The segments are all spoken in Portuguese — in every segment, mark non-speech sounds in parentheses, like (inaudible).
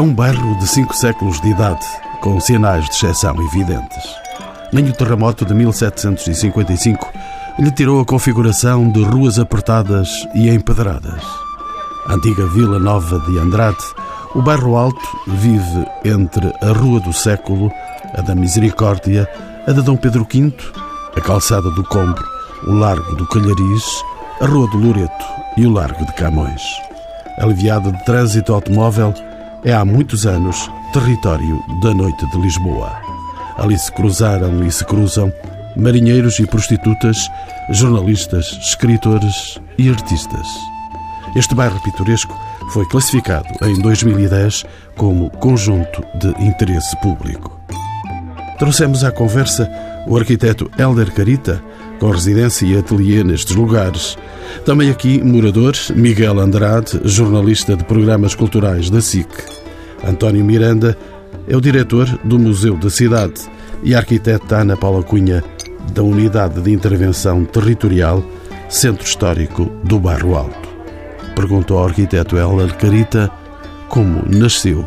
É um bairro de cinco séculos de idade, com sinais de exceção evidentes. Nem o terremoto de 1755 lhe tirou a configuração de ruas apertadas e empedradas. A antiga Vila Nova de Andrade, o bairro Alto vive entre a Rua do Século, a da Misericórdia, a de Dom Pedro V, a Calçada do Combro, o Largo do Calhariz, a Rua do Loreto e o Largo de Camões. Aliviada de trânsito automóvel, é há muitos anos território da Noite de Lisboa. Ali se cruzaram e se cruzam marinheiros e prostitutas, jornalistas, escritores e artistas. Este bairro pitoresco foi classificado em 2010 como conjunto de interesse público. Trouxemos à conversa o arquiteto Helder Carita, com residência e ateliê nestes lugares. Também aqui morador Miguel Andrade, jornalista de programas culturais da SIC. António Miranda é o diretor do Museu da Cidade e a arquiteta Ana Paula Cunha, da Unidade de Intervenção Territorial, Centro Histórico do Bairro Alto. Perguntou ao arquiteto Heller Carita como nasceu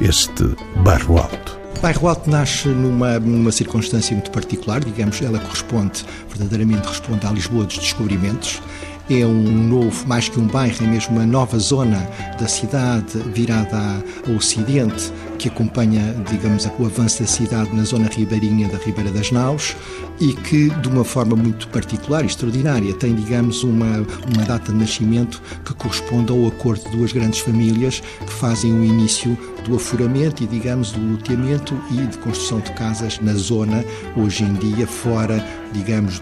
este Bairro Alto. Bairro Alto nasce numa, numa circunstância muito particular, digamos, ela corresponde, verdadeiramente responde à Lisboa dos descobrimentos. É um novo, mais que um bairro, é mesmo uma nova zona da cidade virada ao ocidente, que acompanha, digamos, o avanço da cidade na zona ribeirinha da Ribeira das Naus e que, de uma forma muito particular e extraordinária, tem, digamos, uma, uma data de nascimento que corresponde ao acordo de duas grandes famílias que fazem o início do afuramento e, digamos, do loteamento e de construção de casas na zona, hoje em dia, fora, digamos,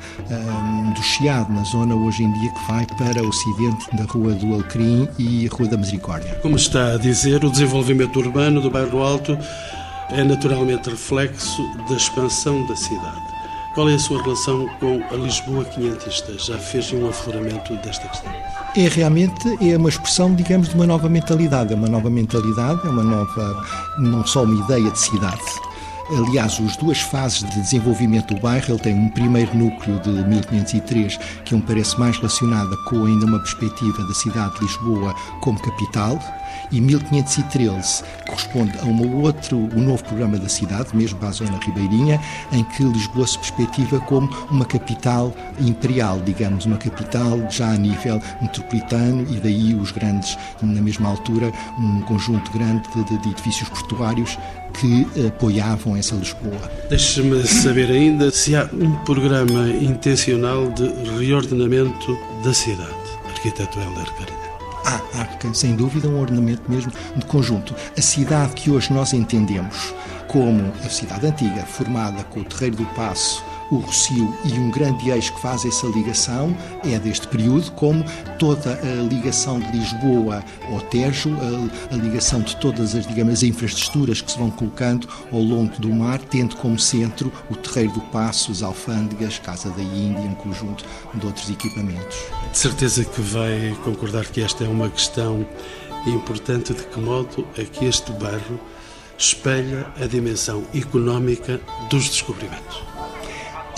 do Chiado, na zona, hoje em dia, que vai para o ocidente da Rua do Alecrim e Rua da Misericórdia. Como está a dizer, o desenvolvimento urbano do bairro Alto é naturalmente reflexo da expansão da cidade. Qual é a sua relação com a Lisboa quinhentista? Já fez um afloramento desta questão? É realmente é uma expressão, digamos, de uma nova mentalidade. É uma nova mentalidade, é uma nova, não só uma ideia de cidade. Aliás, as duas fases de desenvolvimento do bairro, ele tem um primeiro núcleo de 1503, que me parece mais relacionada com ainda uma perspectiva da cidade de Lisboa como capital, e 1513 corresponde a um outro, um novo programa da cidade, mesmo para a zona ribeirinha, em que Lisboa se perspectiva como uma capital imperial, digamos, uma capital já a nível metropolitano e daí os grandes, na mesma altura, um conjunto grande de, de edifícios portuários que apoiavam essa Lisboa. Deixe-me saber ainda se há um programa intencional de reordenamento da cidade, arquiteto Helder Carina. Há, há, sem dúvida, um ordenamento mesmo de conjunto. A cidade que hoje nós entendemos como a cidade antiga, formada com o Terreiro do Passo, o Rocio e um grande eixo que faz essa ligação é deste período, como toda a ligação de Lisboa ao Tejo, a, a ligação de todas as, digamos, as infraestruturas que se vão colocando ao longo do mar, tendo como centro o Terreiro do Passo, as alfândegas, Casa da Índia, um conjunto de outros equipamentos. De certeza que vai concordar que esta é uma questão importante de que modo é que este bairro espelha a dimensão económica dos descobrimentos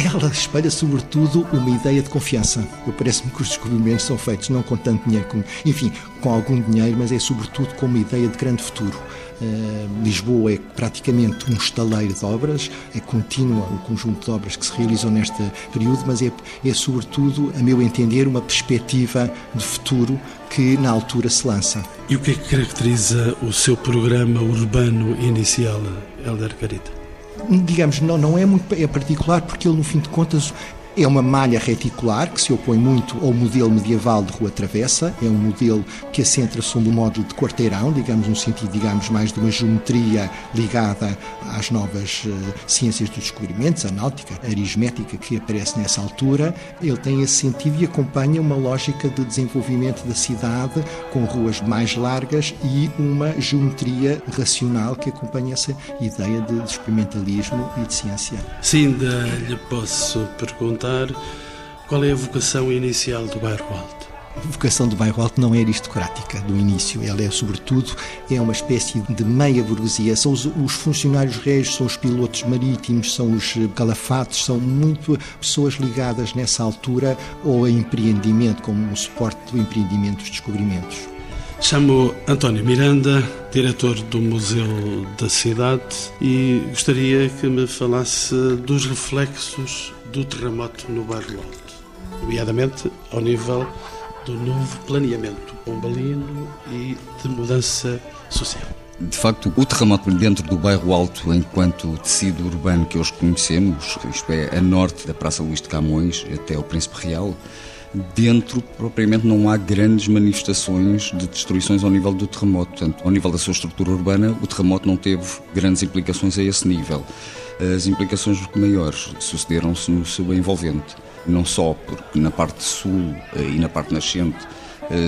ela espelha sobretudo uma ideia de confiança. Eu parece-me que os descobrimentos são feitos não com tanto dinheiro, enfim, com algum dinheiro, mas é sobretudo com uma ideia de grande futuro. Uh, Lisboa é praticamente um estaleiro de obras, é contínua o conjunto de obras que se realizam neste período, mas é, é sobretudo, a meu entender, uma perspectiva de futuro que na altura se lança. E o que é que caracteriza o seu programa urbano inicial, Helder Carita? Digamos, não, não é muito é particular porque ele, no fim de contas, é uma malha reticular que se opõe muito ao modelo medieval de rua travessa, é um modelo que assenta sobre o módulo de quarteirão, digamos, um sentido, digamos, mais de uma geometria ligada às novas uh, ciências dos descobrimentos, a náutica, a aritmética que aparece nessa altura. Ele tem esse sentido e acompanha uma lógica de desenvolvimento da cidade com ruas mais largas e uma geometria racional que acompanha essa ideia de experimentalismo e de ciência. Se ainda lhe posso perguntar perguntar qual é a vocação inicial do Bairro Alto. A vocação do Bairro Alto não é aristocrática do início, ela é sobretudo é uma espécie de meia burguesia. São os, os funcionários reis, são os pilotos marítimos, são os calafates, são muito pessoas ligadas nessa altura ao empreendimento, como um suporte do empreendimento dos descobrimentos. Chamo António Miranda, diretor do Museu da Cidade, e gostaria que me falasse dos reflexos do terremoto no bairro Alto, nomeadamente ao nível do novo planeamento pombalino e de mudança social. De facto, o terremoto dentro do bairro Alto, enquanto tecido urbano que hoje conhecemos, isto é, a norte da Praça Luís de Camões até o Príncipe Real, dentro propriamente não há grandes manifestações de destruições ao nível do terremoto. Portanto, ao nível da sua estrutura urbana, o terremoto não teve grandes implicações a esse nível. As implicações maiores sucederam-se no seu envolvente, não só porque na parte sul eh, e na parte nascente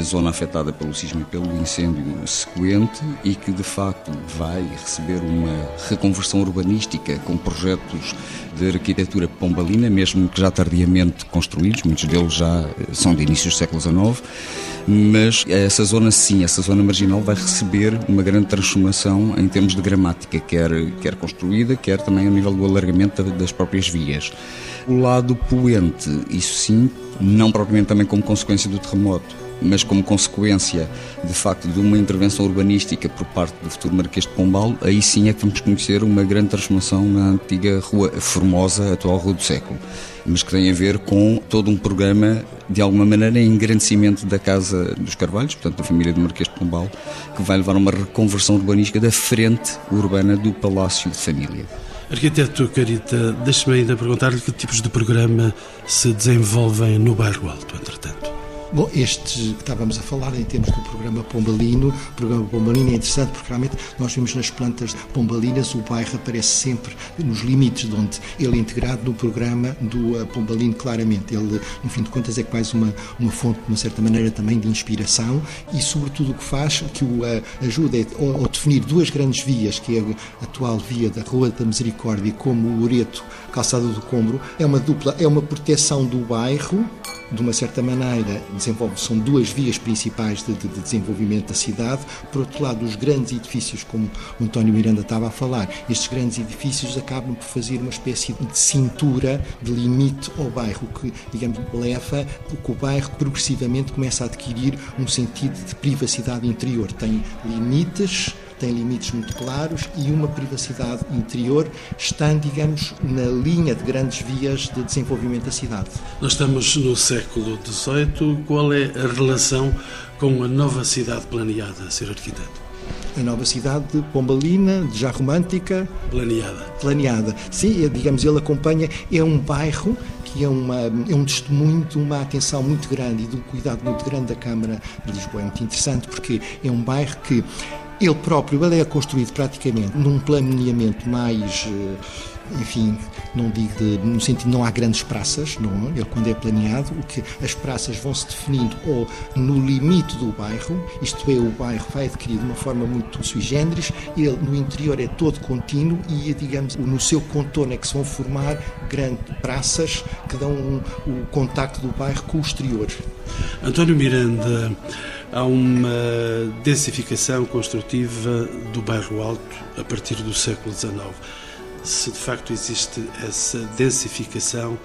zona afetada pelo sismo e pelo incêndio sequente e que de facto vai receber uma reconversão urbanística com projetos de arquitetura pombalina, mesmo que já tardiamente construídos, muitos deles já eh, são de inícios do século XIX, mas essa zona sim, essa zona marginal vai receber uma grande transformação em termos de gramática, quer, quer construída, quer também a nível do alargamento das próprias vias. O lado poente, isso sim, não propriamente também como consequência do terremoto, mas como consequência, de facto, de uma intervenção urbanística por parte do futuro Marquês de Pombal, aí sim é que vamos conhecer uma grande transformação na antiga Rua Formosa, atual Rua do Século, mas que tem a ver com todo um programa, de alguma maneira, em engrandecimento da Casa dos Carvalhos, portanto, da família do Marquês de Pombal, que vai levar a uma reconversão urbanística da frente urbana do Palácio de Família. Arquiteto Carita, deixe-me ainda perguntar-lhe que tipos de programa se desenvolvem no bairro Alto, entretanto. Bom, este que estávamos a falar em termos do programa Pombalino, o programa Pombalino é interessante porque realmente nós vemos nas plantas pombalinas o bairro aparece sempre nos limites de onde ele é integrado no programa do uh, Pombalino claramente. Ele, no fim de contas, é quase uma, uma fonte, de uma certa maneira, também de inspiração e, sobretudo, o que faz, que o uh, ajuda é, ao, definir duas grandes vias, que é a atual via da Rua da Misericórdia como o Loreto, Calçada do Combro, é uma dupla, é uma proteção do bairro, de uma certa maneira, desenvolve, são duas vias principais de, de, de, desenvolvimento da cidade. Por outro lado, os grandes edifícios, como o António Miranda estava a falar, estes grandes edifícios acabam por fazer uma espécie de cintura, de limite ao bairro, que, digamos, leva que o bairro progressivamente começa a adquirir um sentido de privacidade interior. Tem limites tem limites muito claros e uma privacidade interior, estão, digamos, na linha de grandes vias de desenvolvimento da cidade. Nós estamos no século XVIII. Qual é a relação com a nova cidade planeada, Sr. Arquiteto? a nova cidade de Pombalina, já romântica. Planeada. Planeada. Sim, é, digamos, ele acompanha, é um bairro que é, uma, é um testemunho de uma atenção muito grande e de um cuidado muito grande da Câmara de Lisboa. É muito interessante porque é um bairro que ele próprio ele é construído praticamente num planeamento mais eh, enfim, não digo de, no sentido não há grandes praças, não, ele quando é planeado, o que as praças vão se definindo ou no limite do bairro, isto é, o bairro vai adquirir de uma forma muito sui generis, ele no interior é todo contínuo e, digamos, no seu contorno é que se vão formar grandes praças que dão um, o contacto do bairro com o exterior. António Miranda, há uma densificação construtiva do bairro Alto a partir do século XIX se de facto existe essa densificação,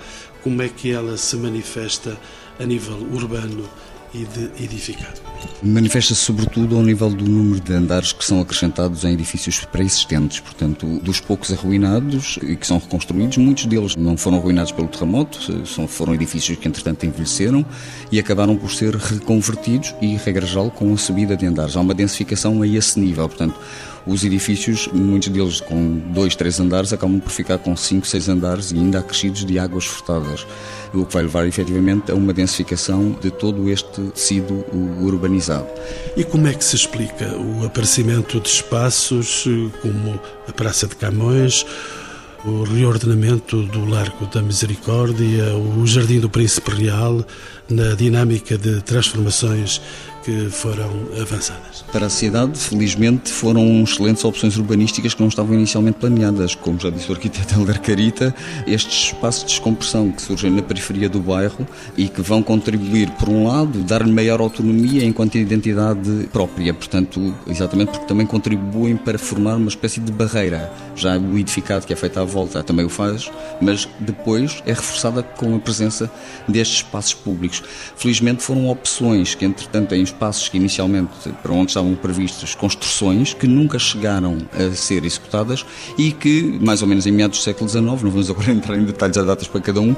como é que ela se manifesta a nível urbano e de edificado. Manifesta-se sobretudo ao nível do número de andares que são acrescentados em edifícios pré-existentes, portanto, dos poucos arruinados e que são reconstruídos, muitos deles não foram arruinados pelo terremoto, foram edifícios que entretanto envelheceram e acabaram por ser reconvertidos e, regra com a subida de andares. Há uma densificação a esse nível, portanto, os edifícios, muitos deles com dois, três andares, acabam por ficar com cinco, seis andares e ainda acrescidos de águas furtadas, o que vai levar efetivamente a uma densificação de todo este tecido urbanizado. E como é que se explica o aparecimento de espaços eh, como a Praça de Camões, o reordenamento do Largo da Misericórdia, o Jardim do Príncipe Real, na dinâmica de transformações que foram avançadas. Para a cidade, felizmente, foram excelentes opções urbanísticas que não estavam inicialmente planeadas. Como já disse o arquiteto (laughs) Helder Carita, estes espaços de descompressão que surgem na periferia do bairro e que vão contribuir, por um lado, dar-lhe maior autonomia enquanto identidade própria, portanto, exatamente porque também contribuem para formar uma espécie de barreira. Já o edificado que é feito à volta também o faz, mas depois é reforçada com a presença destes espaços públicos. Felizmente foram opções que, entretanto, têm espaços que inicialmente, para onde estavam previstas construções, que nunca chegaram a ser executadas e que, mais ou menos em meados do século XIX, não vamos agora (laughs) entrar em detalhes a datas para cada um,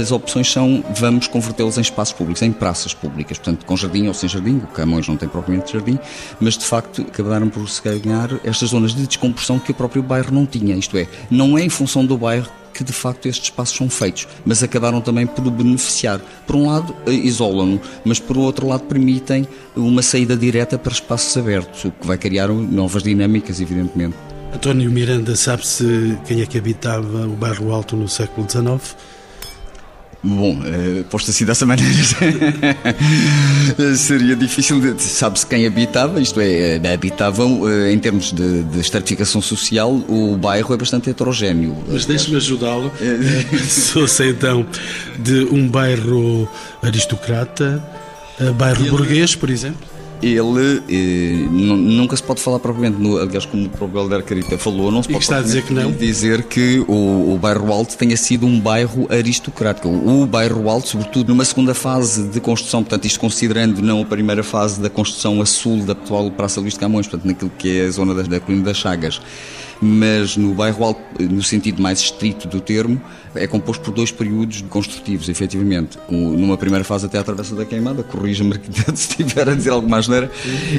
as opções são vamos convertê-los em espaços públicos, em praças públicas, portanto com jardim ou sem jardim, o Camões não tem propriamente jardim, mas de facto acabaram por se ganhar estas zonas de descompressão que o próprio bairro não tinha, isto é, não é em função do bairro que de facto estes espaços são feitos, mas acabaram também por beneficiar. Por um lado, eh, isolam-no, mas por outro lado, permitem uma saída direta para espaços abertos, o que vai criar novas dinâmicas, evidentemente. António Miranda, sabe-se quem é que habitava o bairro Alto no século XIX? Bom, uh, posto assim dessa maneira, (laughs) seria difícil de. Sabe-se quem habitava, isto é, eh, habitavam, uh, em termos de, de, estratificação social, o bairro é bastante heterogéneo. Mas deixe-me ajudá-lo. Sou-se então de um bairro aristocrata, bairro burguês, por exemplo? Ele eh, nunca se pode falar propriamente, no, aliás, como o próprio Helder Carita falou, não se pode está a dizer que não? dizer que o, o bairro Alto tenha sido um bairro aristocrático. O, bairro Alto, sobretudo numa segunda fase de construção, portanto, isto considerando não a primeira fase da construção a sul da atual Praça Luís de Camões, portanto, naquilo que é a zona da, da Colina das Chagas, mas no bairro Alto, no sentido mais estrito do termo, é composto por dois períodos construtivos, efetivamente. Numa primeira fase até a Travessa da Queimada, corrija-me (laughs) se estiver a dizer alguma asneira,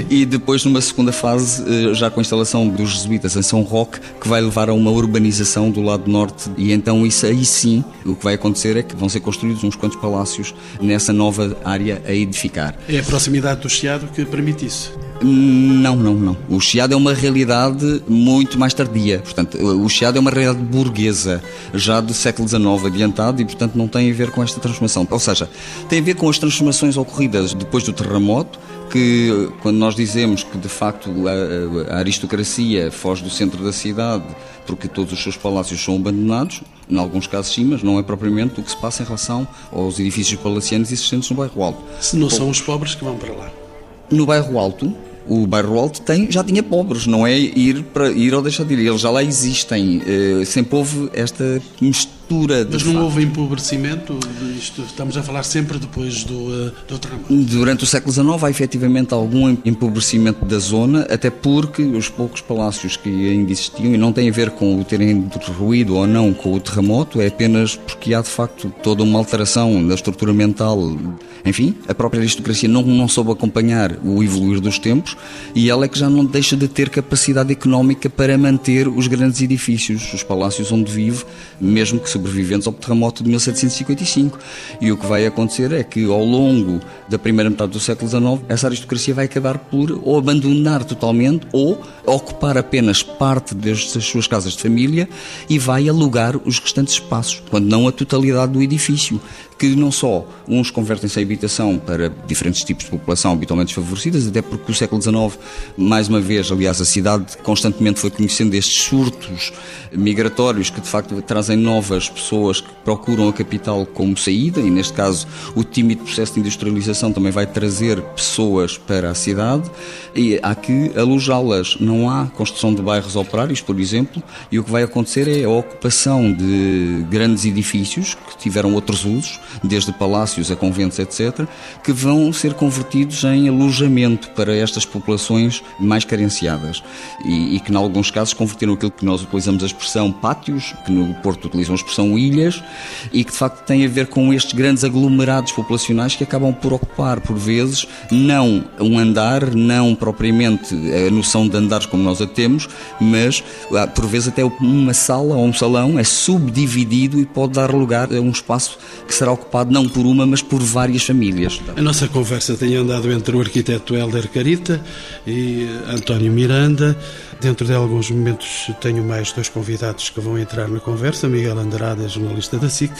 e depois numa segunda fase, eh, já com a instalação dos jesuítas em São Roque, que vai levar a uma urbanização do lado norte, e então isso aí sim, o que vai acontecer é que vão ser construídos uns quantos palácios nessa nova área a edificar. É a proximidade do Chiado que permite isso? Não, não, não. O Chiado é uma realidade muito mais tardia. Portanto, o Chiado é uma realidade burguesa, já do século XIX adiantado e, portanto, não tem a ver com esta transformação. Ou seja, tem a ver com as transformações ocorridas depois do terremoto, que quando nós dizemos que de facto a, a, aristocracia foge do centro da cidade porque todos os seus palácios são abandonados, em alguns casos sim, mas não é propriamente o que se passa em relação aos edifícios palacianos existentes no bairro Alto. Se não são os pobres que vão para lá. No bairro Alto, o bairro Alto tem, já tinha pobres, não é ir para ir ou deixar de ir. Eles já lá existem. Uh, sempre houve esta mistura. Mas não facto. houve empobrecimento? Isto, estamos a falar sempre depois do, uh, do terremoto. Durante o século XIX há efetivamente algum empobrecimento da zona, até porque os poucos palácios que ainda existiam, e não tem a ver com o terem ruído ou não com o terremoto, é apenas porque há de facto toda uma alteração da estrutura mental. Enfim, a própria aristocracia não, não soube acompanhar o evoluir dos tempos e ela é que já não deixa de ter capacidade económica para manter os grandes edifícios, os palácios onde vive, mesmo que sobreviventes ao terremoto de 1755. E o que vai acontecer é que ao longo da primeira metade do século XIX, essa aristocracia vai acabar por ou abandonar totalmente ou ocupar apenas parte das suas casas de família e vai alugar os restantes espaços, quando não a totalidade do edifício que não só uns convertem-se em habitação para diferentes tipos de população habitualmente desfavorecidas, até porque o século XIX, mais uma vez, aliás, a cidade constantemente foi conhecendo estes surtos migratórios que de facto trazem novas pessoas que procuram a capital como saída, e neste caso o tímido processo de industrialização também vai trazer pessoas para a cidade, e há que alojá-las. Não há construção de bairros operários, por exemplo, e o que vai acontecer é a ocupação de grandes edifícios que tiveram outros usos, desde palácios a conventos, etc., que vão ser convertidos em alojamento para estas populações mais carenciadas e, e que, em alguns casos, converteram aquilo que nós utilizamos a expressão pátios, que no Porto utilizam a expressão ilhas, e que de facto tem a ver com estes grandes aglomerados populacionais que acabam por ocupar, por vezes, não um andar, não propriamente a noção de andares como nós a temos, mas ah, por vezes até uma sala ou um salão é subdividido e pode dar lugar a um espaço que será ocupado não por uma, mas por várias famílias. A nossa conversa tem andado entre o arquiteto Helder Carita e António Miranda. Dentro de alguns momentos tenho mais dois convidados que vão entrar na conversa, Miguel Andrade, jornalista da SIC,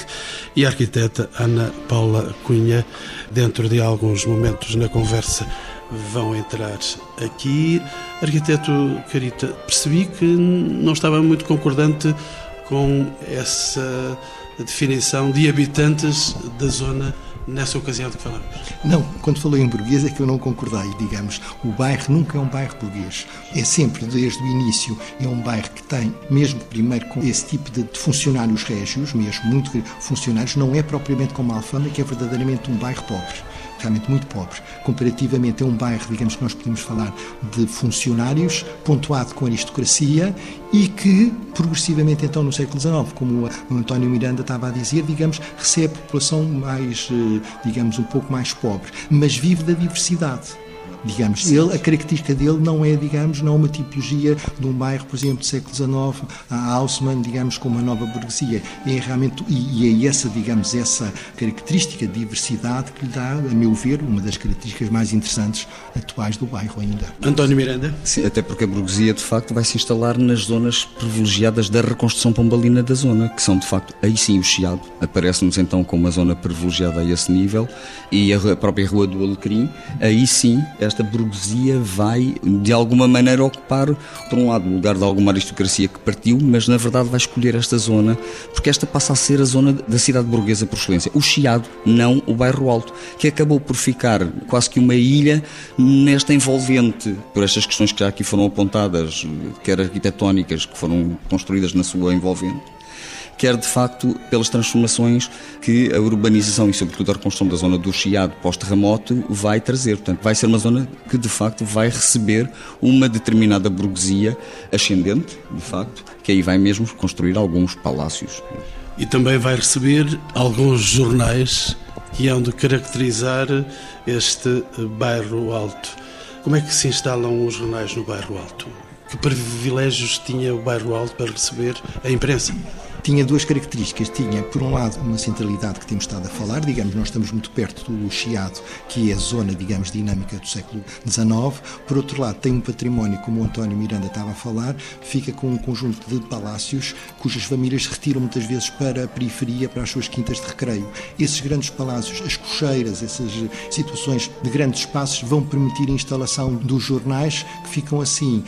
e a arquiteta Ana Paula Cunha. Dentro de alguns momentos na conversa vão entrar aqui. Arquiteto Carita, percebi que não estava muito concordante com essa definição de habitantes da zona nessa ocasião de que falamos? Não, quando falei em burguês é que eu não concordei, digamos. O bairro nunca é um bairro burguês. É sempre, desde o início, é um bairro que tem, mesmo primeiro com esse tipo de, funcionários régios, mesmo muito funcionários, não é propriamente como a Alfama, que é verdadeiramente um bairro pobre realmente muito pobre, comparativamente a um bairro, digamos que nós podemos falar de funcionários, pontuado com aristocracia e que, progressivamente, então, no século XIX, como o António Miranda estava a dizer, digamos, recebe população mais, eh, digamos, um pouco mais pobre, mas vive da diversidade digamos. Ele, a característica dele não é, digamos, não uma tipologia de um bairro, por exemplo, do século XIX, a Haussmann, digamos, com uma nova burguesia. É realmente, e, e é essa, digamos, essa característica de diversidade que lhe dá, a meu ver, uma das características mais interessantes atuais do bairro ainda. António Miranda? Sim, até porque a burguesia, de facto, vai se instalar nas zonas privilegiadas da reconstrução pombalina da zona, que são, de facto, aí sim o Chiado. Aparece-nos então como uma zona privilegiada a esse nível e a própria Rua do Alecrim, aí sim, esta esta burguesia vai, de alguma maneira, ocupar, por um lado, o lugar de alguma aristocracia que partiu, mas na verdade vai escolher esta zona, porque esta passa a ser a zona da cidade burguesa por excelência. O Chiado, não o bairro Alto, que acabou por ficar quase que uma ilha nesta envolvente, por estas questões que já aqui foram apontadas, quer arquitetónicas, que foram construídas na sua envolvente quer de facto pelas transformações que a urbanização e sobretudo a reconstrução da zona do Chiado pós-terremoto vai trazer. Portanto, vai ser uma zona que de facto vai receber uma determinada burguesia ascendente, de facto, que aí vai mesmo construir alguns palácios. E também vai receber alguns jornais que hão de caracterizar este bairro alto. Como é que se instalam os jornais no bairro alto? Que privilégios tinha o bairro alto para receber a imprensa? Tinha duas características. Tinha, por um lado, uma centralidade que temos estado a falar, digamos, nós estamos muito perto do Chiado, que é a zona, digamos, dinâmica do século XIX. Por outro lado, tem um património, como o António Miranda estava a falar, fica com um conjunto de palácios cujas famílias retiram muitas vezes para a periferia, para as suas quintas de recreio. Esses grandes palácios, as cocheiras, essas situações de grandes espaços vão permitir a instalação dos jornais que ficam assim,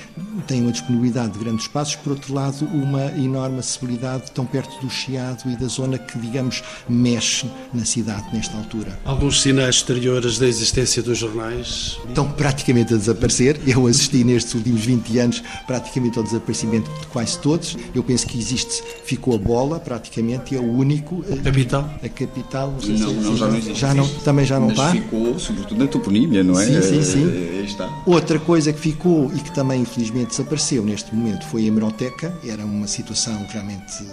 têm uma disponibilidade de grandes espaços, por outro lado, uma enorme acessibilidade tão perto do Chiado e da zona que, digamos, mexe na cidade nesta altura. Alguns sinais exteriores da existência dos jornais? Estão praticamente a desaparecer. Eu assisti nestes últimos 20 anos praticamente ao desaparecimento de quase todos. Eu penso que existe, ficou a bola praticamente, é o único. A capital? A capital, não, não, se, não já não existe. Já não, também já não Mas está. ficou, sobretudo na toponímia, não é? Sim, sim, sim. É, está. Outra coisa que ficou e que também infelizmente desapareceu neste momento foi a hemeroteca. Era uma situação realmente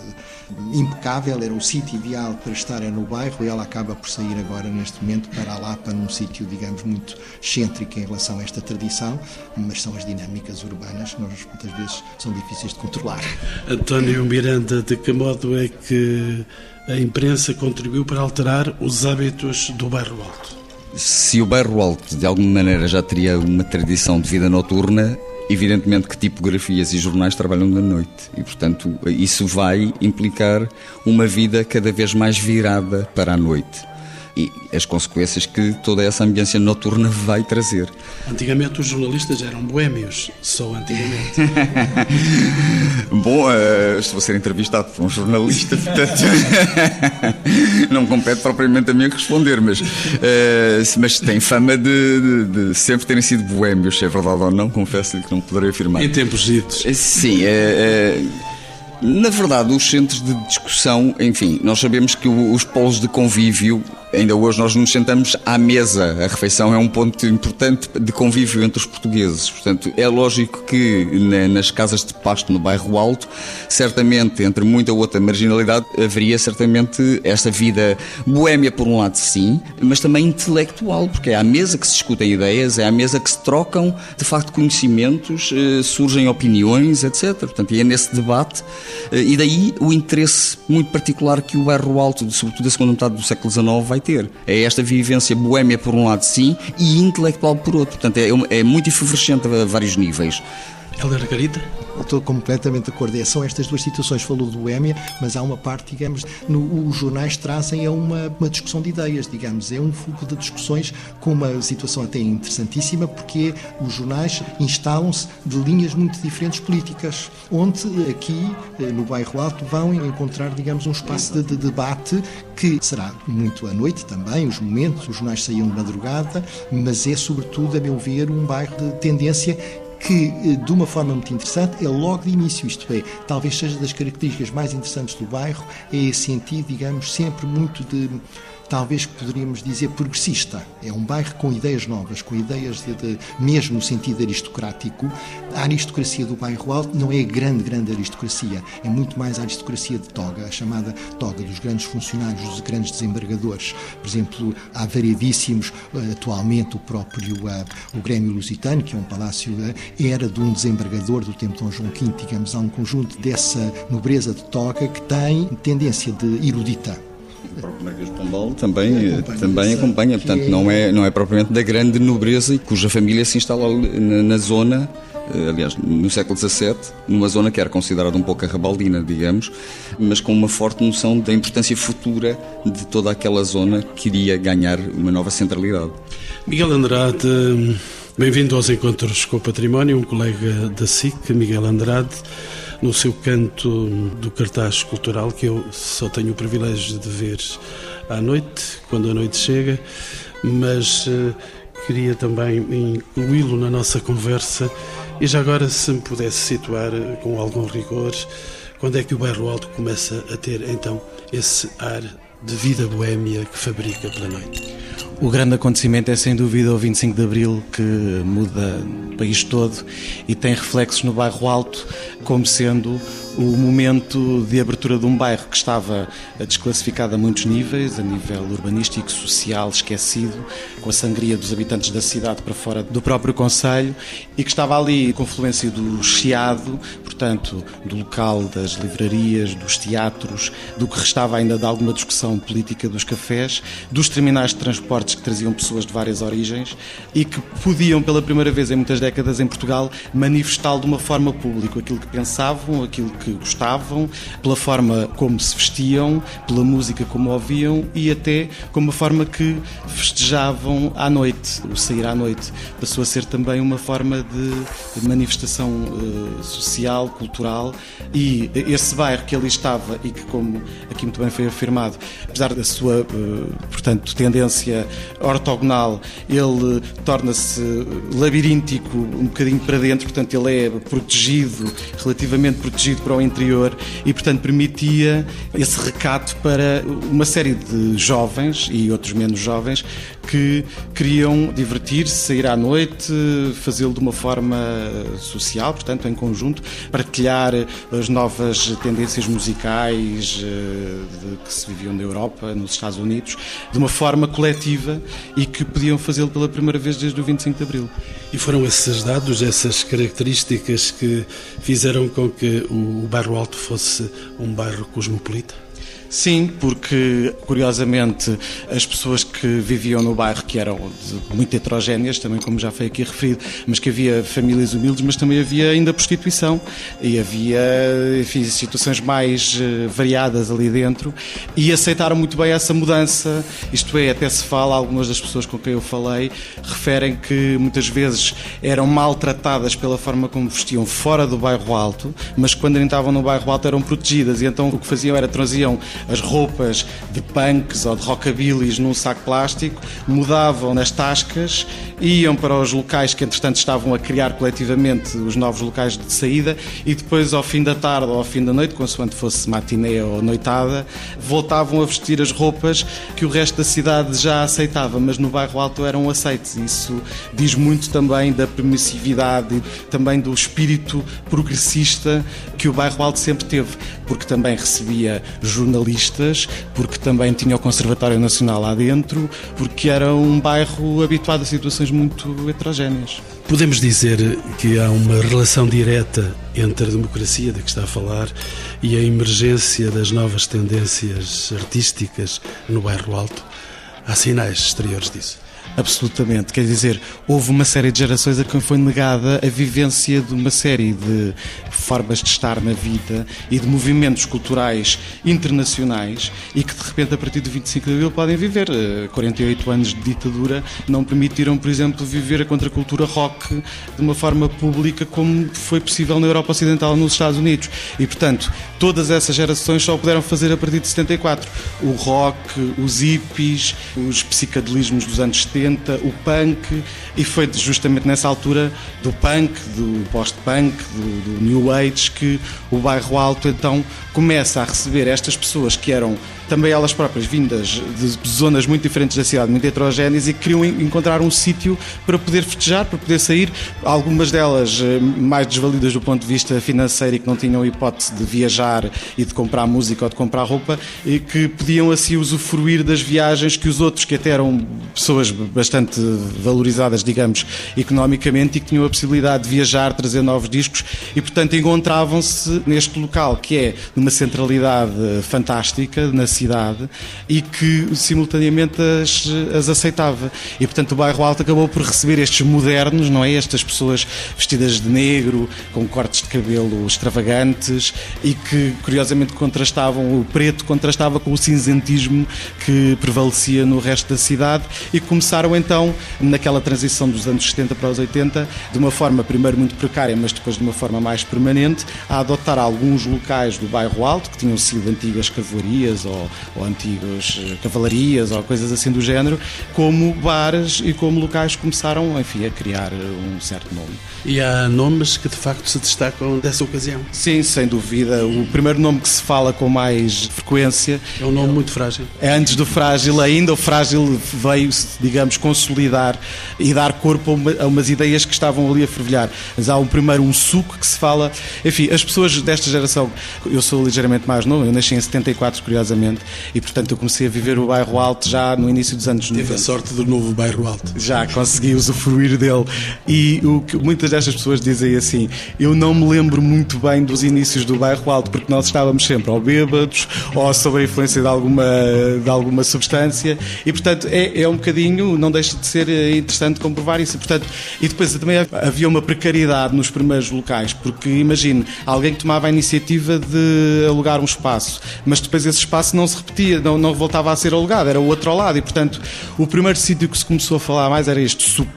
impecável, era o sítio ideal para estar no bairro e ela acaba por sair agora neste momento para a Lapa, num sítio, digamos, muito excêntrico em relação a esta tradição, mas são as dinâmicas urbanas, nós muitas vezes são difíceis de controlar. António Miranda, de que modo é que a imprensa contribuiu para alterar os hábitos do bairro Alto? Se o bairro Alto de alguma maneira já teria uma tradição de vida noturna, Evidentemente que tipografias e jornais trabalham da noite. E, portanto, isso vai implicar uma vida cada vez mais virada para a noite e as consequências que toda essa ambiência noturna vai trazer. Antigamente os jornalistas eram boêmios, só antigamente. Bom, uh, estou a ser entrevistado por um jornalista, portanto (laughs) não compete propriamente a mim responder, mas, uh, mas tem fama de, de, de, sempre terem sido boêmios, se é verdade ou não, confesso-lhe que não poderei afirmar. Em tempos ditos. Sim, é. Na verdade, os centros de discussão, enfim, nós sabemos que os polos de convívio ainda hoje nós nos sentamos à mesa. A refeição é um ponto importante de convívio entre os portugueses. Portanto, é lógico que nas casas de pasto no bairro Alto, certamente, entre muita outra marginalidade, haveria certamente esta vida boémia, por um lado, sim, mas também intelectual, porque é à mesa que se discutem ideias, é à mesa que se trocam, de facto, conhecimentos, eh, surgem opiniões, etc. Portanto, e é nesse debate, eh, e daí o interesse muito particular que o bairro Alto, sobretudo a segunda metade do século XIX, vai ter. É esta vivência boêmia por um lado, sim, e intelectual por outro. Portanto, é, é muito efervescente a vários níveis. Helder Garita? Estou completamente de acordo. É, são estas duas situações. Falou do Boémia, mas há uma parte, digamos, no, os jornais trazem é uma, uma discussão de ideias, digamos. É um fluxo de discussões com uma situação até interessantíssima, porque os jornais instalam-se de linhas muito diferentes políticas, onde aqui, eh, no bairro Alto, vão encontrar, digamos, um espaço de, de debate que será muito à noite também, os momentos, os jornais saíam de madrugada, mas é, sobretudo, a meu ver, um bairro de tendência que, eh, de uma forma muito interessante, é logo de início, isto é, talvez seja das características mais interessantes do bairro, é esse sentido, digamos, sempre muito de talvez poderíamos dizer progressista. É um bairro com ideias novas, com ideias de, de mesmo sentido aristocrático. A aristocracia do bairro Alto não é a grande, grande aristocracia, é muito mais a aristocracia de toga, a chamada toga dos grandes funcionários, dos grandes desembargadores. Por exemplo, há variadíssimos, eh, atualmente o próprio uh, o Grêmio Lusitano, que é um palácio, uh, era de um desembargador do tempo de Dom João V, digamos, há um conjunto dessa nobreza de toga que tem tendência de erudita. O próprio Marquês de Pombal também, acompanha, também acompanha, portanto é... não, é, não é propriamente da grande nobreza cuja família se instala na, na zona eh, aliás, no século XVII, numa zona que era considerada um pouco arrabaldina, digamos, mas com uma forte noção da importância futura de toda aquela zona que iria ganhar uma nova centralidade. Miguel Andrade, bem-vindo aos Encontros com o Património, um colega da SIC, Miguel Andrade, no seu canto do cartaz cultural, que eu só tenho o privilégio de ver à noite, quando a noite chega, mas eh, queria também incluí-lo na nossa conversa e já agora, se me pudesse situar eh, com algum rigor, quando é que o Bairro Alto começa a ter então esse ar de vida boêmia que fabrica pela noite? O grande acontecimento é sem dúvida o 25 de Abril, que muda o país todo e tem reflexos no Bairro Alto como sendo o momento de abertura de um bairro que estava desclassificado a muitos níveis, a nível urbanístico, social, esquecido, com a sangria dos habitantes da cidade para fora do próprio Conselho e que estava ali confluência do Chiado, portanto, do local das livrarias, dos teatros, do que restava ainda de alguma discussão política dos cafés, dos terminais de que traziam pessoas de várias origens e que podiam, pela primeira vez em muitas décadas em Portugal, manifestá-lo de uma forma pública, aquilo que pensavam, aquilo que gostavam, pela forma como se vestiam, pela música como ouviam e até como a forma que festejavam à noite, o sair à noite. Passou a ser também uma forma de manifestação uh, social, cultural e esse bairro que ali estava e que, como aqui muito bem foi afirmado, apesar da sua, uh, portanto, tendência ortogonal, ele torna-se labiríntico um bocadinho para dentro, portanto, ele é protegido, relativamente protegido para o interior e, portanto, permitia esse recato para uma série de jovens e outros menos jovens que queriam divertir-se, sair à noite, fazê-lo de uma forma social, portanto, em conjunto, partilhar as novas tendências musicais eh, que se viviam na Europa, nos Estados Unidos, de uma forma coletiva e que podiam fazê-lo pela primeira vez desde o 25 de Abril. E foram esses dados, essas características que fizeram com que o Bairro Alto fosse um bairro cosmopolita? Sim, porque curiosamente as pessoas que viviam no bairro, que eram muito heterogéneas, também como já foi aqui referido, mas que havia famílias humildes, mas também havia ainda prostituição. E havia enfim, situações mais eh, variadas ali dentro. E aceitaram muito bem essa mudança. Isto é, até se fala, algumas das pessoas com quem eu falei referem que muitas vezes eram maltratadas pela forma como vestiam fora do bairro alto, mas quando entravam no bairro alto eram protegidas. E então o que faziam era traziam as roupas de punks ou de rockabillys num saco plástico, mudavam nas tascas, iam para os locais que entretanto estavam a criar coletivamente os novos locais de saída e depois ao fim da tarde ou ao fim da noite, consoante fosse matiné ou noitada, voltavam a vestir as roupas que o resto da cidade já aceitava, mas no bairro Alto eram aceites. Isso diz muito também da permissividade, também do espírito progressista que o bairro Alto sempre teve, porque também recebia jornalistas porque também tinha o Conservatório Nacional lá dentro, porque era um bairro habituado a situações muito heterogéneas. Podemos dizer que há uma relação direta entre a democracia de que está a falar e a emergência das novas tendências artísticas no bairro Alto? Há sinais exteriores disso? Absolutamente. Quer dizer, houve uma série de gerações a quem foi negada a vivência de uma série de formas de estar na vida e de movimentos culturais internacionais e que de repente a partir do 25 de Abril podem viver. 48 eh, anos de ditadura não permitiram, por exemplo, viver a contracultura rock de uma forma pública como foi possível na Europa Ocidental nos Estados Unidos. E, portanto, todas essas gerações só puderam fazer a partir de 74. O rock, os hippies, os psicadelismos dos anos 70, o punk, e foi justamente nessa altura do punk, do post-punk, do, do New Age, que o bairro Alto então começa a receber estas pessoas que eram também elas próprias vindas de zonas muito diferentes da cidade, muito heterogéneas, e que queriam encontrar um sítio para poder festejar, para poder sair. Algumas delas eh, mais desvalidas do ponto de vista financeiro e que não tinham hipótese de viajar e de comprar música ou de comprar roupa, e que podiam assim usufruir das viagens que os outros, que até eram pessoas bastante valorizadas, digamos, economicamente e que tinham a possibilidade de viajar, trazer novos discos e, portanto, encontravam-se neste local que é numa centralidade fantástica na cidade e que simultaneamente as, as aceitava. E, portanto, o bairro Alto acabou por receber estes modernos, não é? Estas pessoas vestidas de negro, com cortes de cabelo extravagantes e que, curiosamente, contrastavam, o preto contrastava com o cinzentismo que prevalecia no resto da cidade e começaram então, naquela transição dos anos 70 para os 80, de uma forma primeiro muito precária, mas depois de uma forma mais permanente, a adotar alguns locais do bairro Alto, que tinham sido antigas cavalarias ou, ou antigas eh, cavalarias ou coisas assim do género, como bares e como locais começaram, enfim, a criar eh, um certo nome. E há nomes que de facto se destacam dessa ocasião? Sim, sem dúvida. O primeiro nome que se fala com mais frequência. É um nome muito frágil. É antes do frágil ainda. O frágil veio, digamos, consolidar e dar corpo a, uma, a umas ideias que estavam ali a fervilhar. Mas há um primeiro, um suco que se fala. Enfim, as pessoas desta geração, eu sou ligeiramente mais novo, eu nasci em 74, curiosamente, e portanto eu comecei a viver o bairro Alto já no início dos anos 90. Teve a sorte do novo bairro Alto. Já consegui usufruir dele. E o que muitas destas pessoas dizem assim: eu não me lembro muito bem dos inícios do bairro Alto, porque nós estávamos sempre ou bêbados ou sob a influência de alguma, de alguma substância, e portanto é, é um bocadinho, não deixa de ser interessante comprovar isso. Portanto, e depois também havia uma precariedade nos primeiros locais, porque imagine, alguém que tomava a iniciativa de alugar um espaço, mas depois esse espaço não se repetia, não, não voltava a ser alugado, era o outro ao lado, e portanto o primeiro sítio que se começou a falar mais era este SUC,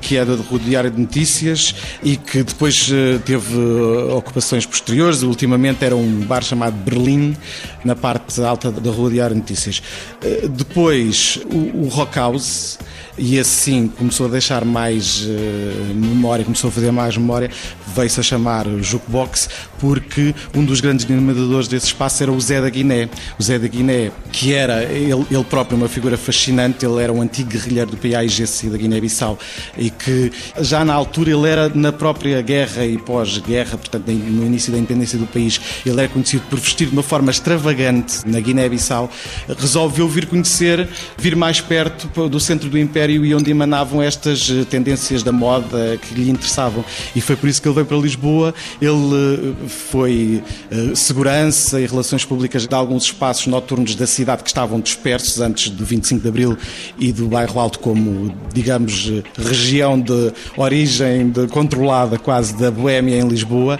que era do Diário de Notícias e que depois eh, teve eh, ocupações posteriores. Ultimamente era um bar chamado Berlim, na parte alta da Rua Diário de Notícias. Eh, depois o, o Rock House e assim começou a deixar mais uh, memória, começou a fazer mais memória, veio-se a chamar Jukebox, porque um dos grandes dinamizadores desse espaço era o Zé da Guiné. O Zé da Guiné, que era ele, ele próprio uma figura fascinante, ele era um antigo guerrilheiro do PAIGC da Guiné-Bissau e que já na altura ele era na própria guerra e pós-guerra, portanto no início da independência do país, ele era conhecido por vestir de uma forma extravagante na Guiné-Bissau, resolveu vir conhecer, vir mais perto do centro do Império e onde emanavam estas eh, tendências da moda que lhe interessavam. E foi por isso que ele veio para Lisboa. Ele eh, foi uh, segurança e relações públicas de alguns espaços noturnos da cidade que estavam dispersos antes do 25 de Abril e do Bairro Alto como, digamos, região de origem de, controlada quase da Boémia em Lisboa,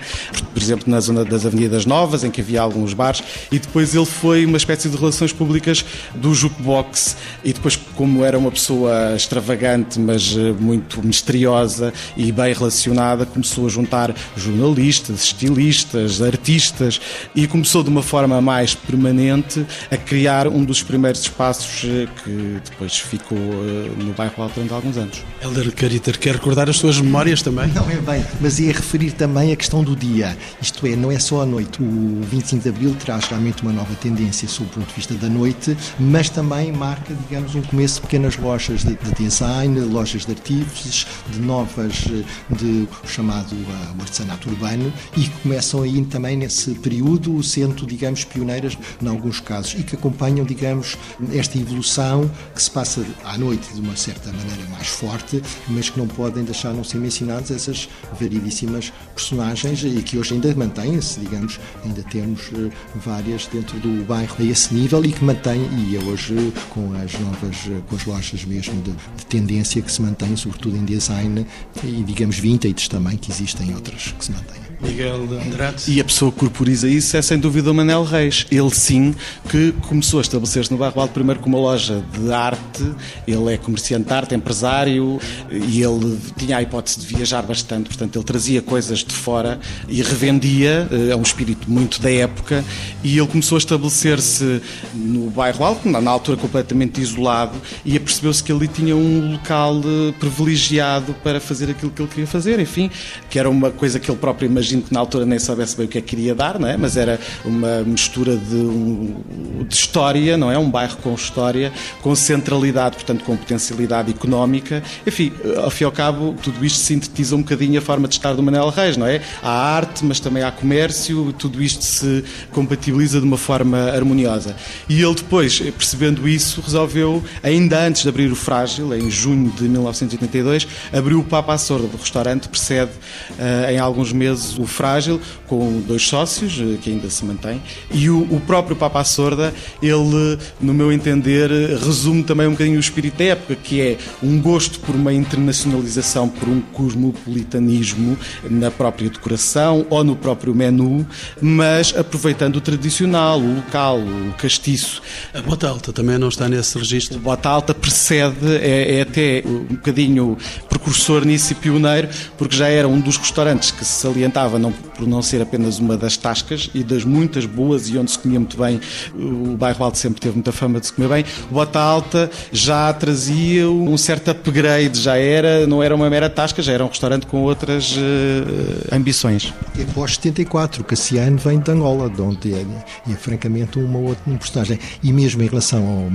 por exemplo, na zona das Avenidas Novas, em que havia alguns bares, e depois ele foi uma espécie de relações públicas do jukebox, e depois, como era uma pessoa extravagante, mas eh, muito misteriosa e bem relacionada, começou a juntar jornalistas, estilistas, artistas e começou de uma forma mais permanente a criar um dos primeiros espaços eh, que depois ficou eh, no bairro Alto durante alguns anos. Helder Cariter, quer recordar as suas memórias também? Não, é bem, mas ia referir também a questão do dia. Isto é, não é só a noite. O 25 de Abril traz realmente uma nova tendência sob o ponto de vista da noite, mas também marca, digamos, um começo de pequenas lojas de, de design, lojas de artigos, de novas, de chamado uh, artesanato urbano e que começam aí também nesse período sendo, digamos, pioneiras em alguns casos e que acompanham, digamos, esta evolução que se passa à noite de uma certa maneira mais forte, mas que não podem deixar não ser mencionados essas variedíssimas personagens e que hoje ainda mantêm-se, digamos, ainda temos uh, várias dentro do bairro a esse nível e que mantém, e é hoje com as novas, uh, com as lojas mesmo de, de tendência que se mantém, sobretudo em design e, digamos, vintage também, que existem outras que se mantêm. Miguel de Andrade. E a pessoa que corporiza isso é sem dúvida o Manel Reis. Ele sim que começou a estabelecer-se no Bairro Alto primeiro com uma loja de arte. Ele é comerciante de arte, empresário e ele tinha a hipótese de viajar bastante, portanto ele trazia coisas de fora e revendia. É um espírito muito da época e ele começou a estabelecer-se no Bairro Alto, na altura completamente isolado, e apercebeu-se que ali tinha um local eh, privilegiado para fazer aquilo que ele queria fazer, enfim, que era uma coisa que ele próprio imaginava imagino que na altura nem soubesse bem o que é que queria dar, não é? mas era uma mistura de, de história, não é? Um bairro com história, com centralidade, portanto com potencialidade económica. Enfim, ao fim e ao cabo, tudo isto sintetiza um bocadinho a forma de estar do Manel Reis, não é? Há arte, mas também há comércio, tudo isto se compatibiliza de uma forma harmoniosa. E ele depois, percebendo isso, resolveu, ainda antes de abrir o Frágil, em junho de 1982, abriu o Papa à Sorda. O restaurante precede uh, em alguns meses o Frágil, com dois sócios, uh, que ainda se mantém, e o, o próprio Papa Sorda, ele, no meu entender, resume também um bocadinho o espírito da época, que é um gosto por uma internacionalização, por um cosmopolitanismo na própria decoração ou no próprio menu, mas aproveitando o tradicional, o local, o castiço. A Bota Alta também não está nesse registro? A Bota Alta precede, é, é até um bocadinho precursor nisso e pioneiro, porque já era um dos restaurantes que se salientava não, por não ser apenas uma das tascas e das muitas boas e onde se comia muito bem. O bairro Alto sempre teve muita fama de se comer bem. O Bota Alta já trazia um certo upgrade, já era, não era uma mera tasca, já era um restaurante com outras uh, ambições. Após 74, o Cassiano vem de Angola, de onde é, é francamente uma outra personagem. E mesmo em relação ao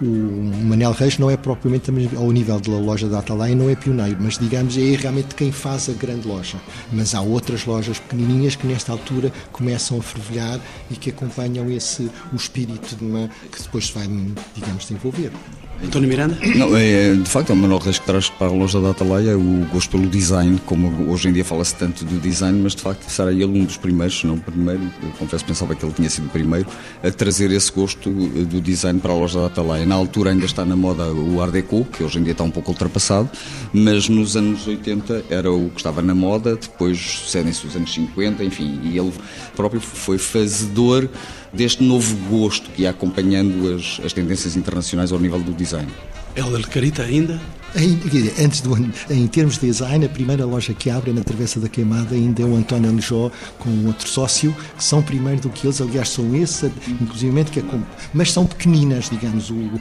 o Manel Reis, não é propriamente ao nível da loja da Atalaia, não é pioneiro, mas digamos é realmente quem faz a grande loja. Mas há outras lojas pequenininhas que nesta altura começam a fervilhar e que acompanham esse o espírito de uma que depois se vai, digamos, desenvolver. António Miranda? Não, é, de facto, é Manuel Reis que traz para a loja da Atalaia o gosto pelo design, como hoje em dia fala-se tanto do design, mas de facto será ele um dos primeiros, se não o primeiro, eu confesso pensava que ele tinha sido o primeiro, a trazer esse gosto do design para a loja da Atalaia. Na altura ainda está na moda o Art Deco, que hoje em dia está um pouco ultrapassado, mas nos anos 80 era o que estava na moda, depois sucedem-se os anos 50, enfim, e ele próprio foi fazedor deste novo gosto que ia acompanhando as, as tendências internacionais ao nível do design. Ela Carita ainda? Antes do, em termos de design, a primeira loja que abre é na Travessa da Queimada, ainda é o António Anjó com outro sócio, que são primeiro do que eles, aliás, são esses, inclusive, que é mas são pequeninas, digamos, o, o,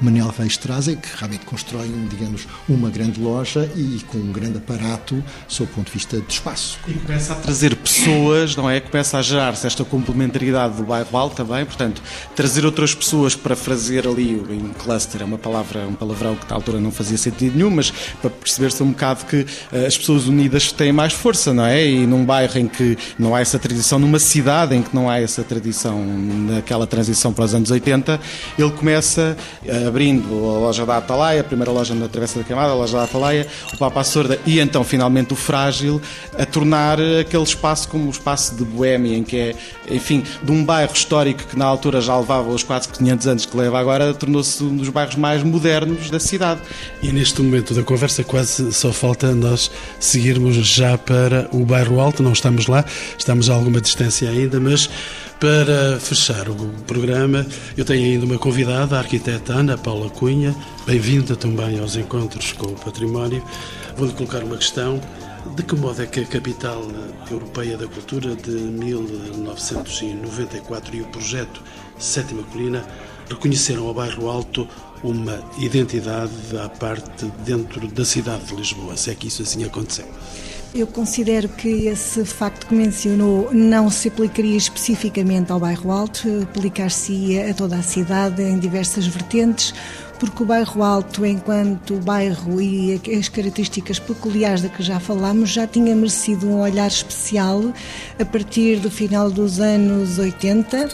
o Manel Reis traz é que realmente constroem, digamos, uma grande loja e com um grande aparato, sob o ponto de vista de espaço. E começa a trazer pessoas, não é? Começa a gerar-se esta complementaridade do bairro alto também, portanto, trazer outras pessoas para fazer ali, em cluster, é uma palavra, um palavrão que na altura não fazia sentido nenhum, mas para perceber-se um bocado que uh, as pessoas unidas têm mais força, não é? E num bairro em que não há essa tradição, numa cidade em que não há essa tradição, naquela transição para os anos 80, ele começa uh, abrindo a loja da Atalaia, a primeira loja na Travessa da Queimada, a loja da Atalaia, o Papa Sorda e então finalmente o Frágil, a tornar aquele espaço como um espaço de boémia, em que é, enfim, de um bairro histórico que na altura já levava os quase 500 anos que leva agora, tornou-se um dos bairros mais modernos da cidade. E neste momento da conversa quase só falta nós seguirmos já para o bairro Alto, não estamos lá, estamos a alguma distância ainda, mas para fechar o programa, eu tenho ainda uma convidada, a arquiteta Ana Paula Cunha, bem-vinda também aos encontros com o património. Vou-lhe colocar uma questão. De que modo é que a capital europeia da cultura de 1994 e o projeto Sétima Colina reconheceram ao bairro Alto uma identidade à parte dentro da cidade de Lisboa, se é que isso assim aconteceu. Eu considero que esse facto que mencionou não se aplicaria especificamente ao bairro Alto, aplicar-se a toda a cidade em diversas vertentes, porque o bairro Alto, enquanto bairro e as características peculiares de que já falámos, já tinha merecido um olhar especial a partir do final dos anos 80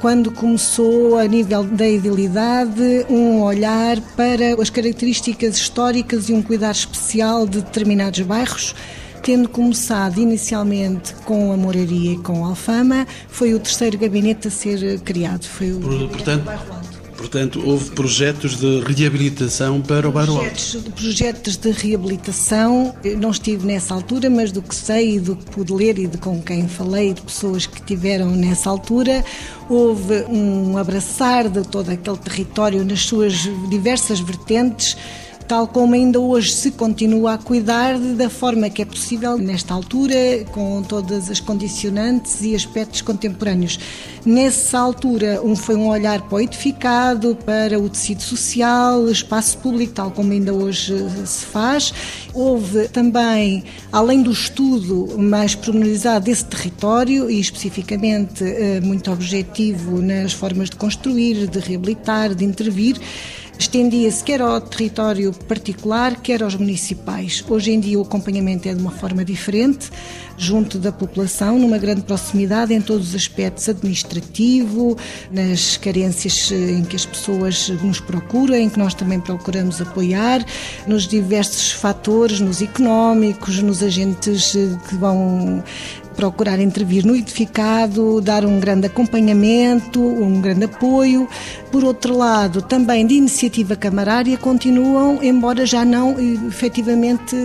quando começou, a nível da idilidade, um olhar para as características históricas e um cuidado especial de determinados bairros. Tendo começado inicialmente com a Moraria e com a Alfama, foi o terceiro gabinete a ser criado. Foi o Portanto, bairro Alto. Portanto, houve projetos de reabilitação para o bairro Alto. Projetos de reabilitação, não estive nessa altura, mas do que sei e do que pude ler e de com quem falei, de pessoas que estiveram nessa altura, houve um abraçar de todo aquele território nas suas diversas vertentes, tal como ainda hoje se continua a cuidar da forma que é possível nesta altura, com todas as condicionantes e aspectos contemporâneos. Nessa altura, um foi um olhar para o edificado, para o tecido social, espaço público, tal como ainda hoje se faz. Houve também, além do estudo mais pormenorizado desse território e especificamente eh, muito objetivo nas formas de construir, de reabilitar, de intervir, estendia-se quer ao território particular, quer aos municipais. Hoje em dia o acompanhamento é de uma forma diferente, junto da população, numa grande proximidade em todos os aspectos administrativo, nas carências em que as pessoas nos procuram, em que nós também procuramos apoiar, nos diversos fatores, nos económicos, nos agentes que vão procurar intervir no edificado, dar um grande acompanhamento, um grande apoio. Por outro lado, também de iniciativa camarária continuam, embora já não efetivamente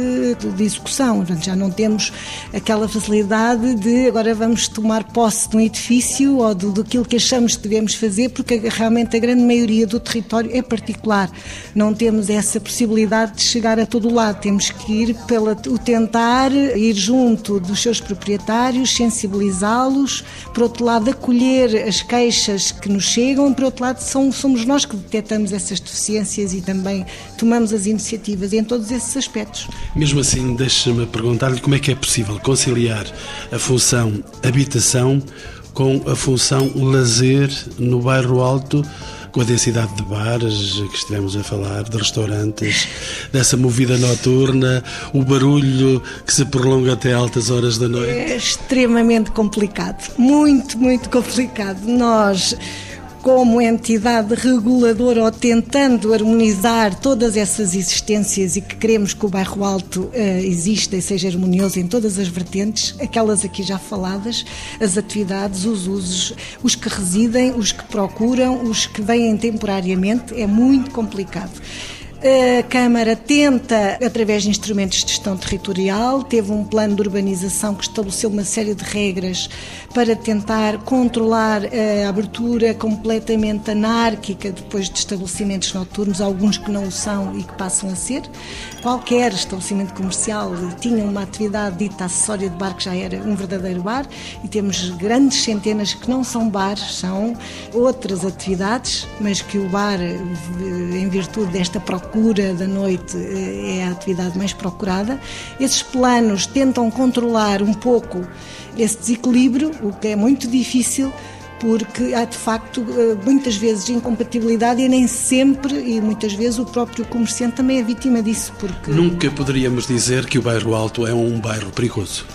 de execução. Portanto, já não temos aquela facilidade de agora vamos tomar posse de um edifício ou do, daquilo que achamos que devemos fazer, porque realmente a grande maioria do território é particular. Não temos essa possibilidade de chegar a todo lado. Temos que ir pela o tentar ir junto dos seus proprietários sensibilizá-los, por outro lado, acolher as queixas que nos chegam, por outro lado, são, somos nós que detectamos essas deficiências e também tomamos as iniciativas em todos esses aspectos. Mesmo assim, deixe-me perguntar-lhe como é que é possível conciliar a função habitação com a função lazer no bairro Alto com a densidade de bares que estivemos a falar, de restaurantes, dessa movida noturna, o barulho que se prolonga até altas horas da noite? É extremamente complicado, muito, muito complicado. Nós como entidade reguladora ou tentando harmonizar todas essas existências e que queremos que o bairro Alto uh, exista e seja harmonioso em todas as vertentes, aquelas aqui já faladas, as atividades, os usos, os que residem, os que procuram, os que vêm temporariamente, é muito complicado. A Câmara tenta, através de instrumentos de gestão territorial, teve um plano de urbanização que estabeleceu uma série de regras para tentar controlar a abertura completamente anárquica depois de estabelecimentos noturnos, alguns que não o são e que passam a ser. Qualquer estabelecimento comercial tinha uma atividade dita acessória de bar que já era um verdadeiro bar e temos grandes centenas que não são bares, são outras atividades, mas que o bar, em virtude desta procura, procura da noite eh, é a atividade mais procurada. Esses planos tentam controlar um pouco esse desequilíbrio, o que é muito difícil porque há de facto eh, muitas vezes incompatibilidade e nem sempre e muitas vezes o próprio comerciante também é vítima disso porque nunca poderíamos dizer que o bairro Alto é um bairro perigoso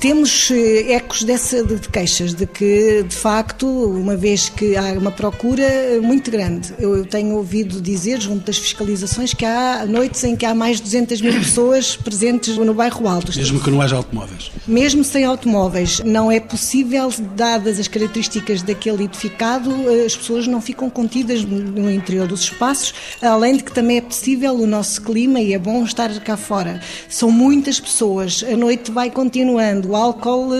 temos eh, ecos dessa, de, queixas, de que, de facto, uma vez que há uma procura eh, muito grande, eu, eu, tenho ouvido dizer, junto das fiscalizações, que há noites em que há mais de 200 mil pessoas presentes no bairro Alto. Mesmo que não haja automóveis? Mesmo sem automóveis. Não é possível, dadas as características daquele edificado, eh, as pessoas não ficam contidas no interior dos espaços, além de que também é possível o nosso clima e é bom estar cá fora. São muitas pessoas, a noite vai continuando o álcool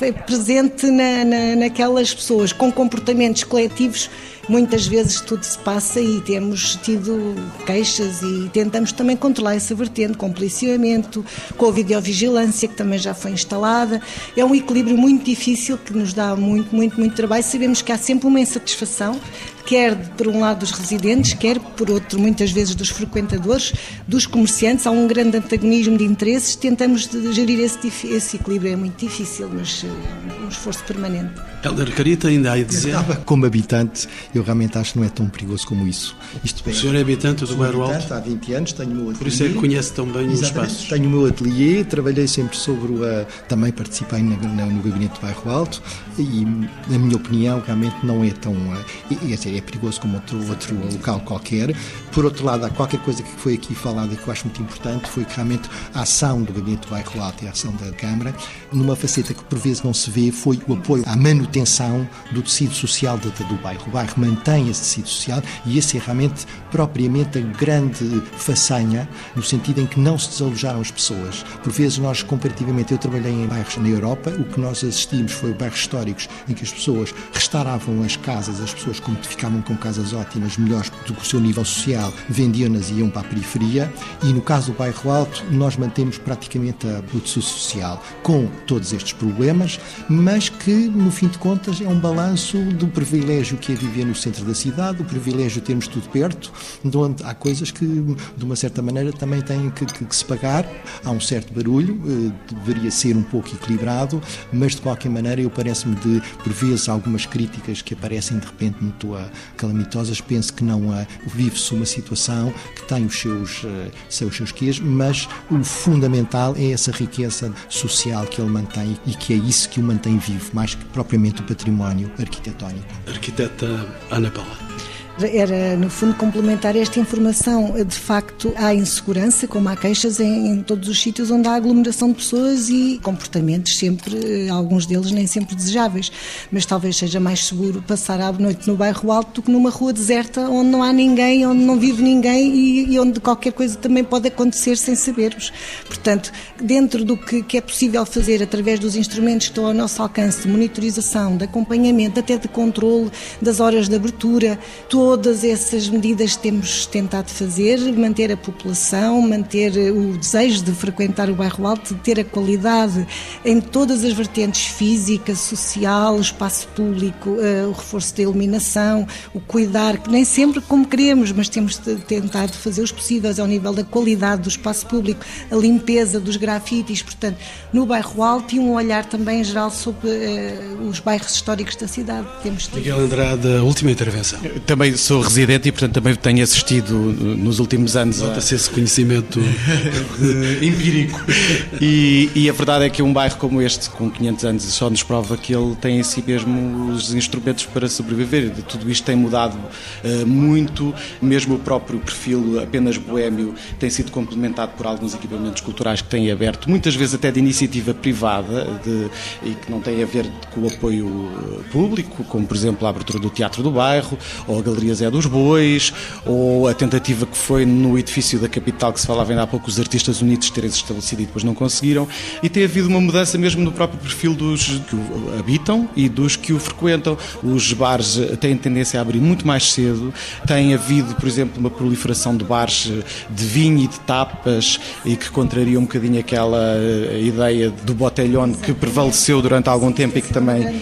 é presente na, na, naquelas pessoas com comportamentos coletivos muitas vezes tudo se passa e temos tido queixas e tentamos também controlar essa vertente com policiamento, com a videovigilância que também já foi instalada. É um equilíbrio muito difícil que nos dá muito, muito, muito trabalho. Sabemos que há sempre uma insatisfação, quer por um lado dos residentes, quer por outro, muitas vezes dos frequentadores, dos comerciantes. Há um grande antagonismo de interesses. Tentamos gerir esse, esse equilíbrio. É muito difícil, mas é um esforço permanente. Helder Carita ainda há a dizer. Como habitante, eu realmente acho que não é tão perigoso como isso. Isto o senhor é habitante do Bairro Alto? Há 20 anos, tenho o meu ateliê. Por isso é que conhece tão bem os espaços. Tenho o meu ateliê, trabalhei sempre sobre o. Também participei no gabinete do Bairro Alto e, na minha opinião, realmente não é tão. É, é perigoso como outro, outro local qualquer. Por outro lado, há qualquer coisa que foi aqui falada que eu acho muito importante, foi que realmente a ação do gabinete do Bairro Alto e a ação da Câmara, numa faceta que por vezes não se vê, foi o apoio à manutenção do tecido social do, do bairro. O bairro mantém esse tecido social e esse é realmente propriamente a grande façanha, no sentido em que não se desalojaram as pessoas. Por vezes nós, comparativamente, eu trabalhei em bairros na Europa, o que nós assistimos foi bairros históricos em que as pessoas restauravam as casas, as pessoas como ficavam com casas ótimas, melhores do que o seu nível social, vendiam-nas e iam para a periferia. E no caso do bairro Alto, nós mantemos praticamente a produção social com todos estes problemas, mas que, no fim de contas, é um balanço do privilégio que é viver no centro da cidade, do privilégio de termos tudo perto, de onde há coisas que, de uma certa maneira, também têm que, que, que se pagar. Há um certo barulho, eh, deveria ser um pouco equilibrado, mas de qualquer maneira, eu parece-me de, por vezes, algumas críticas que aparecem de repente muito calamitosas, penso que não vive-se uma situação que tem os seus, uh, seus, seus quês, mas o fundamental é essa riqueza social que ele mantém e que é isso que o mantém vivo, mais que propriamente o património arquitetónico. Arquiteta Ana Paula. Era, no fundo, complementar esta informação. De facto, há insegurança, como há queixas em, em, todos os sítios onde há aglomeração de pessoas e comportamentos sempre, alguns deles nem sempre desejáveis. Mas talvez seja mais seguro passar a noite no bairro alto do que numa rua deserta onde não há ninguém, onde não vive ninguém e, e onde qualquer coisa também pode acontecer sem sabermos. Portanto, dentro do que, que é possível fazer através dos instrumentos que estão ao nosso alcance de monitorização, de acompanhamento, até de controle das horas de abertura, Todas essas medidas temos tentado fazer, manter a população, manter o desejo de frequentar o bairro Alto, de ter a qualidade em todas as vertentes física, social, espaço público, eh, o reforço da iluminação, o cuidar, que nem sempre como queremos, mas temos tentado fazer os possíveis ao nível da qualidade do espaço público, a limpeza dos grafites, portanto, no bairro Alto e um olhar também em geral sobre uh, os bairros históricos da cidade. Temos Miguel Andrade, última intervenção. Também sou residente e, portanto, também tenho assistido nos últimos anos. Nota-se a... esse conhecimento (laughs) empírico. E, e, a verdade é que um bairro como este, com 500 anos, só nos prova que ele tem em si mesmo os instrumentos para sobreviver. Tudo isto tem mudado uh, muito, mesmo o próprio perfil apenas boêmio tem sido complementado por alguns equipamentos culturais que têm aberto, muitas vezes até de iniciativa privada de, e que não têm a ver com o apoio público, como por exemplo a abertura do Teatro do Bairro ou a Galeria Zé dos Bois, ou a tentativa que foi no edifício da capital que se falava ainda há pouco, os artistas unidos terem se estabelecido e depois não conseguiram, e tem havido uma mudança mesmo no próprio perfil dos que o habitam e dos que o frequentam. Os bares têm tendência a abrir muito mais cedo, tem havido, por exemplo, uma proliferação de bares de vinho e de tapas e que contraria um bocadinho aquela eh, ideia do botelhón que prevaleceu durante algum tempo e que também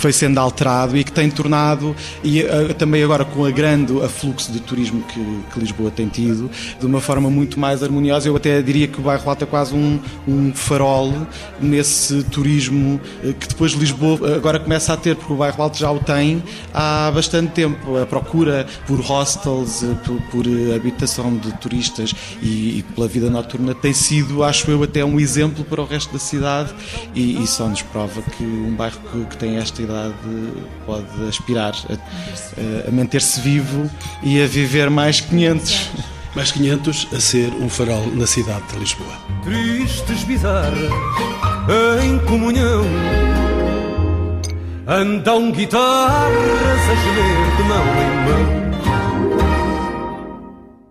foi sendo alterado e que tem tornado, e uh, também agora com a grande afluxo de turismo que, que, Lisboa tem tido, de uma forma muito mais harmoniosa. Eu até diria que o bairro Alto é quase um, um farol nesse turismo uh, que depois Lisboa agora começa a ter, porque o bairro Alto já o tem há bastante tempo. A procura por hostels, por, por habitação de turistas e, e, pela vida noturna tem sido, acho eu, até um exemplo para o resto da cidade e, e só nos prova que um bairro que, que tem esta sociedade pode aspirar a, a manter-se vivo e a viver mais 500. Mais 500 a ser um farol na cidade de Lisboa. Tristes bizarras em comunhão Andam guitarras a gemer de mão em mão